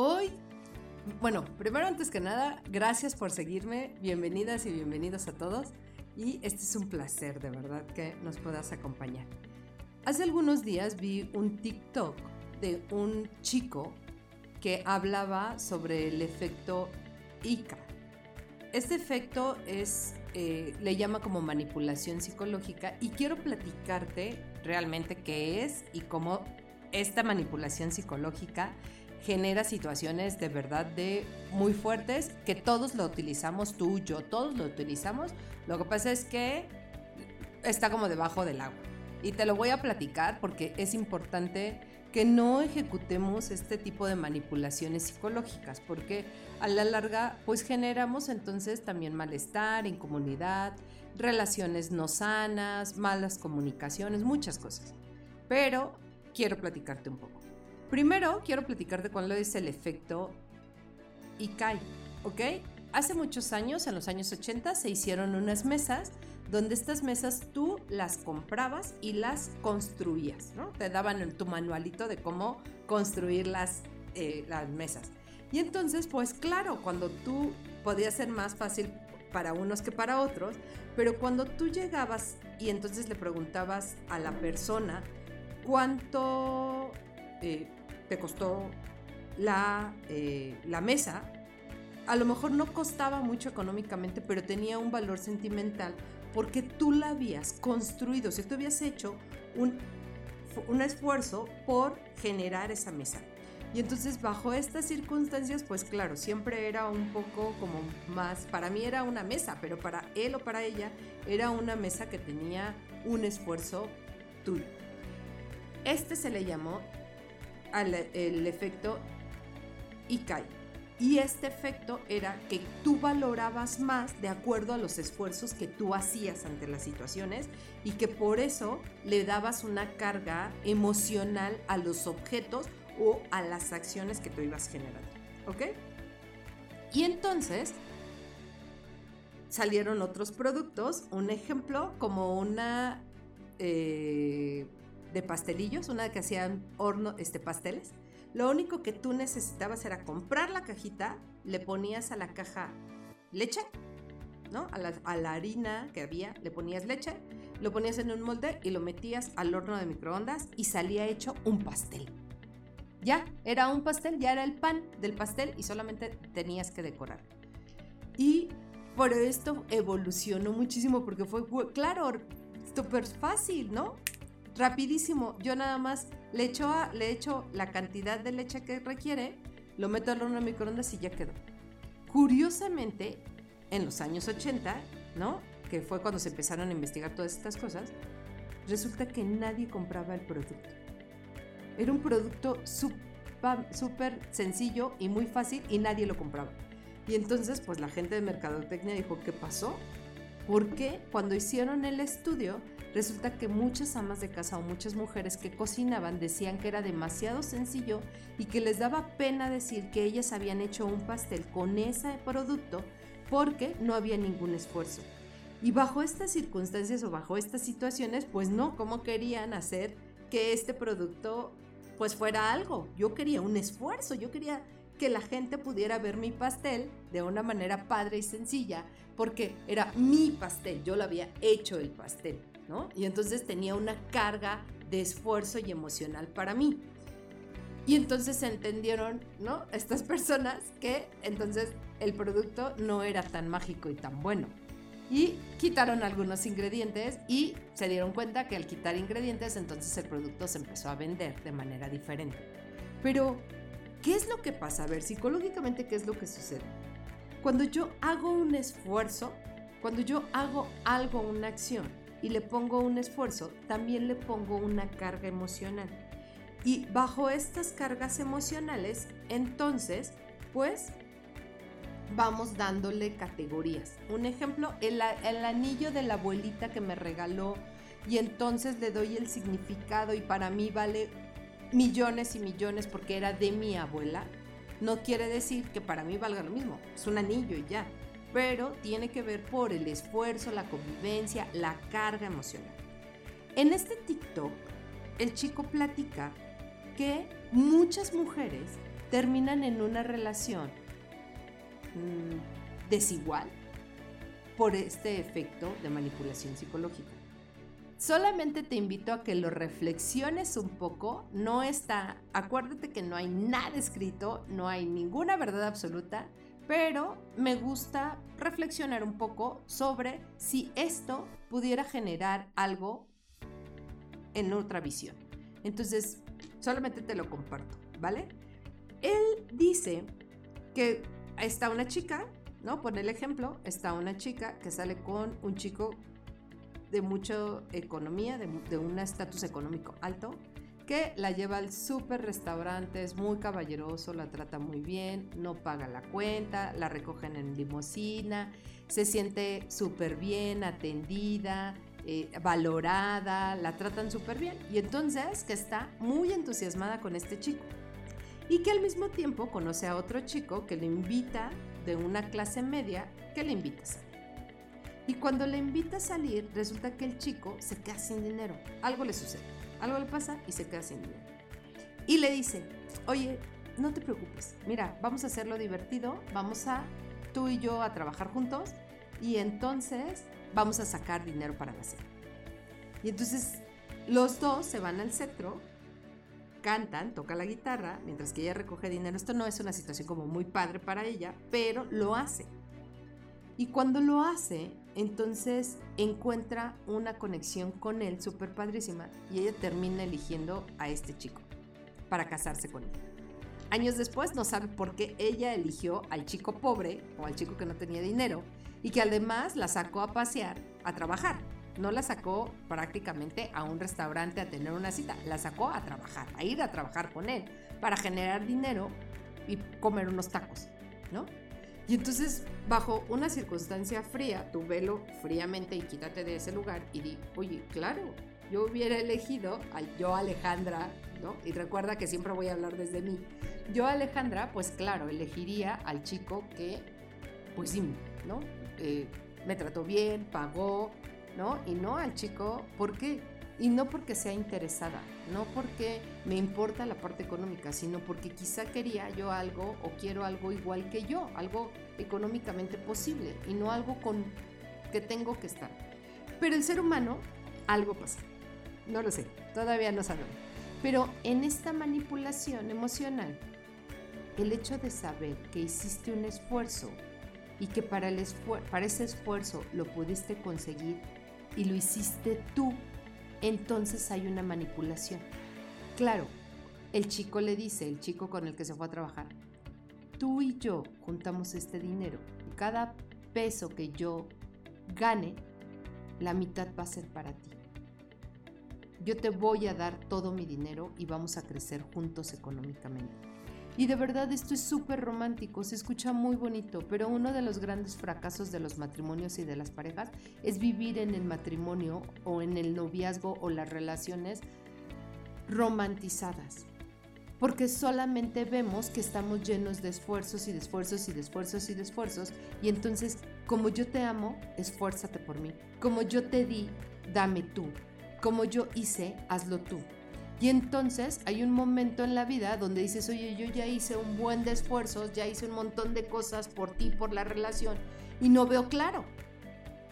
Hoy, bueno, primero antes que nada, gracias por seguirme, bienvenidas y bienvenidos a todos y este es un placer de verdad que nos puedas acompañar. Hace algunos días vi un TikTok de un chico que hablaba sobre el efecto ICA. Este efecto es, eh, le llama como manipulación psicológica y quiero platicarte realmente qué es y cómo esta manipulación psicológica genera situaciones de verdad de muy fuertes que todos lo utilizamos, tú, yo, todos lo utilizamos. Lo que pasa es que está como debajo del agua. Y te lo voy a platicar porque es importante que no ejecutemos este tipo de manipulaciones psicológicas, porque a la larga pues generamos entonces también malestar, incomodidad, relaciones no sanas, malas comunicaciones, muchas cosas. Pero quiero platicarte un poco. Primero, quiero platicarte cuál es el efecto Ikai, ¿ok? Hace muchos años, en los años 80, se hicieron unas mesas donde estas mesas tú las comprabas y las construías, ¿no? Te daban tu manualito de cómo construir las, eh, las mesas. Y entonces, pues claro, cuando tú podía ser más fácil para unos que para otros, pero cuando tú llegabas y entonces le preguntabas a la persona cuánto eh, te costó la, eh, la mesa, a lo mejor no costaba mucho económicamente, pero tenía un valor sentimental porque tú la habías construido, si tú habías hecho un, un esfuerzo por generar esa mesa. Y entonces bajo estas circunstancias, pues claro, siempre era un poco como más, para mí era una mesa, pero para él o para ella era una mesa que tenía un esfuerzo tuyo. Este se le llamó el efecto Ikai. Y este efecto era que tú valorabas más de acuerdo a los esfuerzos que tú hacías ante las situaciones y que por eso le dabas una carga emocional a los objetos o a las acciones que tú ibas generando. ¿Ok? Y entonces salieron otros productos, un ejemplo como una eh, de pastelillos, una que hacían horno, este, pasteles. Lo único que tú necesitabas era comprar la cajita, le ponías a la caja leche, ¿no? A la, a la, harina que había, le ponías leche, lo ponías en un molde y lo metías al horno de microondas y salía hecho un pastel. Ya, era un pastel, ya era el pan del pastel y solamente tenías que decorar. Y por esto evolucionó muchísimo porque fue, claro, súper fácil, ¿no? Rapidísimo. Yo nada más le echo, le echo la cantidad de leche que requiere, lo meto al horno de microondas y ya quedó. Curiosamente, en los años 80, ¿no? Que fue cuando se empezaron a investigar todas estas cosas, resulta que nadie compraba el producto. Era un producto súper sencillo y muy fácil y nadie lo compraba. Y entonces, pues la gente de Mercadotecnia dijo, ¿qué pasó? Porque cuando hicieron el estudio, resulta que muchas amas de casa o muchas mujeres que cocinaban decían que era demasiado sencillo y que les daba pena decir que ellas habían hecho un pastel con ese producto porque no había ningún esfuerzo. Y bajo estas circunstancias o bajo estas situaciones, pues no, ¿cómo querían hacer que este producto pues fuera algo? Yo quería un esfuerzo, yo quería que la gente pudiera ver mi pastel de una manera padre y sencilla, porque era mi pastel, yo lo había hecho el pastel, Y entonces tenía una carga de esfuerzo y emocional para mí. Y entonces entendieron, ¿no? Estas personas que entonces el producto no era tan mágico y tan bueno. Y quitaron algunos ingredientes y se dieron cuenta que al quitar ingredientes entonces el producto se empezó a vender de manera diferente. Pero ¿Qué es lo que pasa? A ver, psicológicamente, ¿qué es lo que sucede? Cuando yo hago un esfuerzo, cuando yo hago algo, una acción, y le pongo un esfuerzo, también le pongo una carga emocional. Y bajo estas cargas emocionales, entonces, pues vamos dándole categorías. Un ejemplo, el, anillo de la abuelita que me regaló y entonces le doy el significado y para mí vale millones y millones porque era de mi abuela, no quiere decir que para mí valga lo mismo, es un anillo y ya, pero tiene que ver por el esfuerzo, la convivencia, la carga emocional. En este TikTok, el chico platica que muchas mujeres terminan en una relación mm, desigual por este efecto de manipulación psicológica. Solamente te invito a que lo reflexiones un poco. No está, acuérdate que no hay nada escrito, no hay ninguna verdad absoluta, pero me gusta reflexionar un poco sobre si esto pudiera generar algo en otra visión. Entonces, solamente te lo comparto, ¿vale? Él dice que está una chica, ¿no? Pon el ejemplo, está una chica que sale con un chico de mucha economía, de, un estatus económico alto, que la lleva al súper restaurante, es muy caballeroso, la trata muy bien, no paga la cuenta, la recogen en limosina, se siente súper bien atendida, eh, valorada, la tratan súper bien. Y entonces que está muy entusiasmada con este chico. Y que al mismo tiempo conoce a otro chico que le invita de una clase media, que le invita a salir. Y cuando le invita a salir, resulta que el chico se queda sin dinero. Algo le sucede, algo le pasa y se queda sin dinero. Y le dice, oye, no te preocupes, mira, vamos a hacerlo divertido, vamos a tú y yo a trabajar juntos y entonces vamos a sacar dinero para la cena. Y entonces los dos se van al centro, cantan, toca la guitarra, mientras que ella recoge dinero. Esto no es una situación como muy padre para ella, pero lo hace. Y cuando lo hace, entonces encuentra una conexión con él súper padrísima y ella termina eligiendo a este chico para casarse con él. Años después no sabe por qué ella eligió al chico pobre o al chico que no tenía dinero y que además la sacó a pasear, a trabajar. No la sacó prácticamente a un restaurante a tener una cita, la sacó a trabajar, a ir a trabajar con él para generar dinero y comer unos tacos, ¿no? Y entonces, bajo una circunstancia fría, tú velo fríamente y quítate de ese lugar y di, oye, claro, yo hubiera elegido a yo Alejandra, ¿no? Y recuerda que siempre voy a hablar desde mí. Yo Alejandra, pues claro, elegiría al chico que, pues sí, ¿no? Eh, me trató bien, pagó, ¿no? Y no al chico, ¿por qué? Y no porque sea interesada, no porque me importa la parte económica, sino porque quizá quería yo algo o quiero algo igual que yo, algo económicamente posible y no algo con que tengo que estar. Pero el ser humano, algo pasa. No lo sé, todavía no sabemos. Pero en esta manipulación emocional, el hecho de saber que hiciste un esfuerzo y que para, el para ese esfuerzo lo pudiste conseguir y lo hiciste tú entonces hay una manipulación. Claro, el chico le dice, el chico con el que se fue a trabajar, tú y yo juntamos este dinero y cada peso que yo gane, la mitad va a ser para ti. Yo te voy a dar todo mi dinero y vamos a crecer juntos económicamente. Y de verdad esto es súper romántico, se escucha muy bonito, pero uno de los grandes fracasos de los matrimonios y de las parejas es vivir en el matrimonio o en el noviazgo o las relaciones romantizadas. Porque solamente vemos que estamos llenos de esfuerzos y de esfuerzos y de esfuerzos y de esfuerzos. Y entonces, como yo te amo, esfuérzate por mí. Como yo te di, dame tú. Como yo hice, hazlo tú. Y entonces hay un momento en la vida donde dices, oye, yo ya hice un buen de esfuerzos, ya hice un montón de cosas por ti, por la relación, y no veo claro.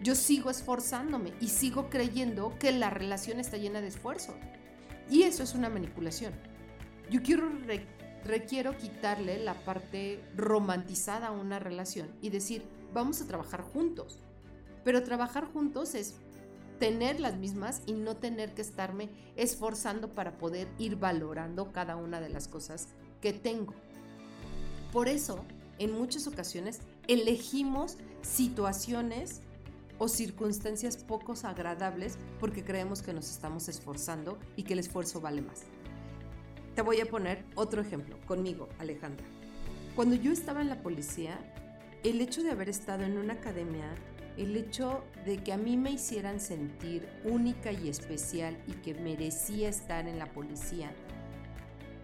Yo sigo esforzándome y sigo creyendo que la relación está llena de esfuerzo. Y eso es una manipulación. Yo quiero, requiero quitarle la parte romantizada a una relación y decir, vamos a trabajar juntos. Pero trabajar juntos es tener las mismas y no tener que estarme esforzando para poder ir valorando cada una de las cosas que tengo. Por eso, en muchas ocasiones, elegimos situaciones o circunstancias poco agradables porque creemos que nos estamos esforzando y que el esfuerzo vale más. te voy a poner otro ejemplo conmigo, Alejandra. Cuando yo estaba en la policía, el hecho de haber estado en una academia, el hecho de que a mí me hicieran sentir única y especial y que merecía estar en la policía,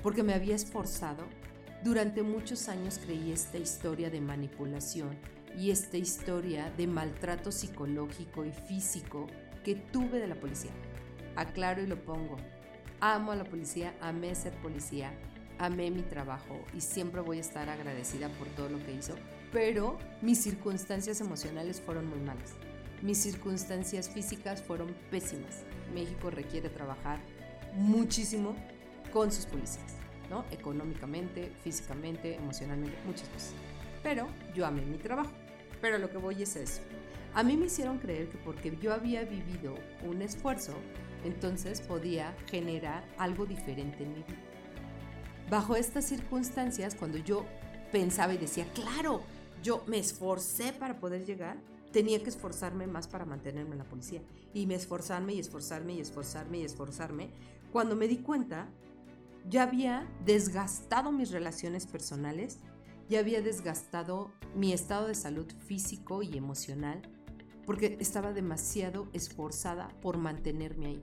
porque me había esforzado, durante muchos años creí esta historia de manipulación y esta historia de maltrato psicológico y físico que tuve de la policía. Aclaro y lo pongo. Amo a la policía, amé ser policía, amé mi trabajo y siempre voy a estar agradecida por todo lo que hizo, pero mis circunstancias emocionales fueron muy malas. Mis circunstancias físicas fueron pésimas. México requiere trabajar muchísimo con sus policías, ¿no? Económicamente, físicamente, emocionalmente, muchas cosas. Pero yo amé mi trabajo. Pero lo que voy es eso. A mí me hicieron creer que porque yo había vivido un esfuerzo, entonces podía generar algo diferente en mi vida. Bajo estas circunstancias, cuando yo pensaba y decía, claro, yo me esforcé para poder llegar, tenía que esforzarme más para mantenerme en la policía. Y me esforzarme y esforzarme y esforzarme y esforzarme. Cuando me di cuenta, ya había desgastado mis relaciones personales, ya había desgastado mi estado de salud físico y emocional, porque estaba demasiado esforzada por mantenerme ahí.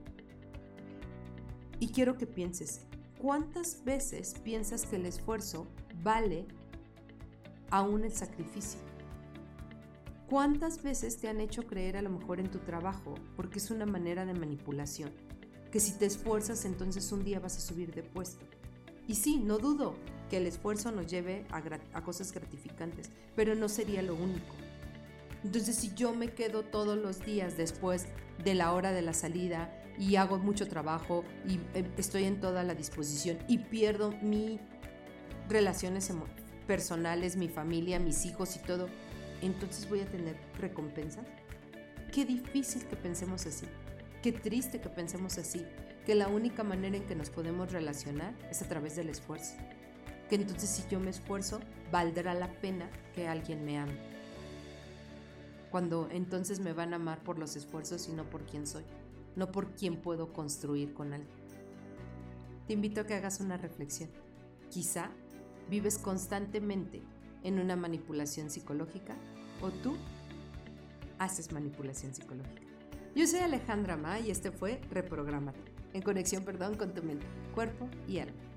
Y quiero que pienses, ¿Cuántas veces piensas que el esfuerzo vale aún el sacrificio? ¿Cuántas veces te han hecho creer a lo mejor en tu trabajo porque es una manera de manipulación? Que si te esfuerzas entonces un día vas a subir de puesto. Y sí, no dudo que el esfuerzo nos lleve a, cosas gratificantes, pero no sería lo único. Entonces si yo me quedo todos los días después de la hora de la salida y hago mucho trabajo y eh, estoy en toda la disposición y pierdo mis relaciones personales, mi familia, mis hijos y todo, entonces voy a tener recompensa. Qué difícil que pensemos así. Qué triste que pensemos así. Que la única manera en que nos podemos relacionar es a través del esfuerzo. Que entonces si yo me esfuerzo, valdrá la pena que alguien me ame. Cuando entonces me van a amar por los esfuerzos y no por quién soy no por quién puedo construir con alguien. Te invito a que hagas una reflexión. Quizá vives constantemente en una manipulación psicológica o tú haces manipulación psicológica. Yo soy Alejandra Ma y este fue Reprogramate, en conexión, perdón, con tu mente, cuerpo y alma.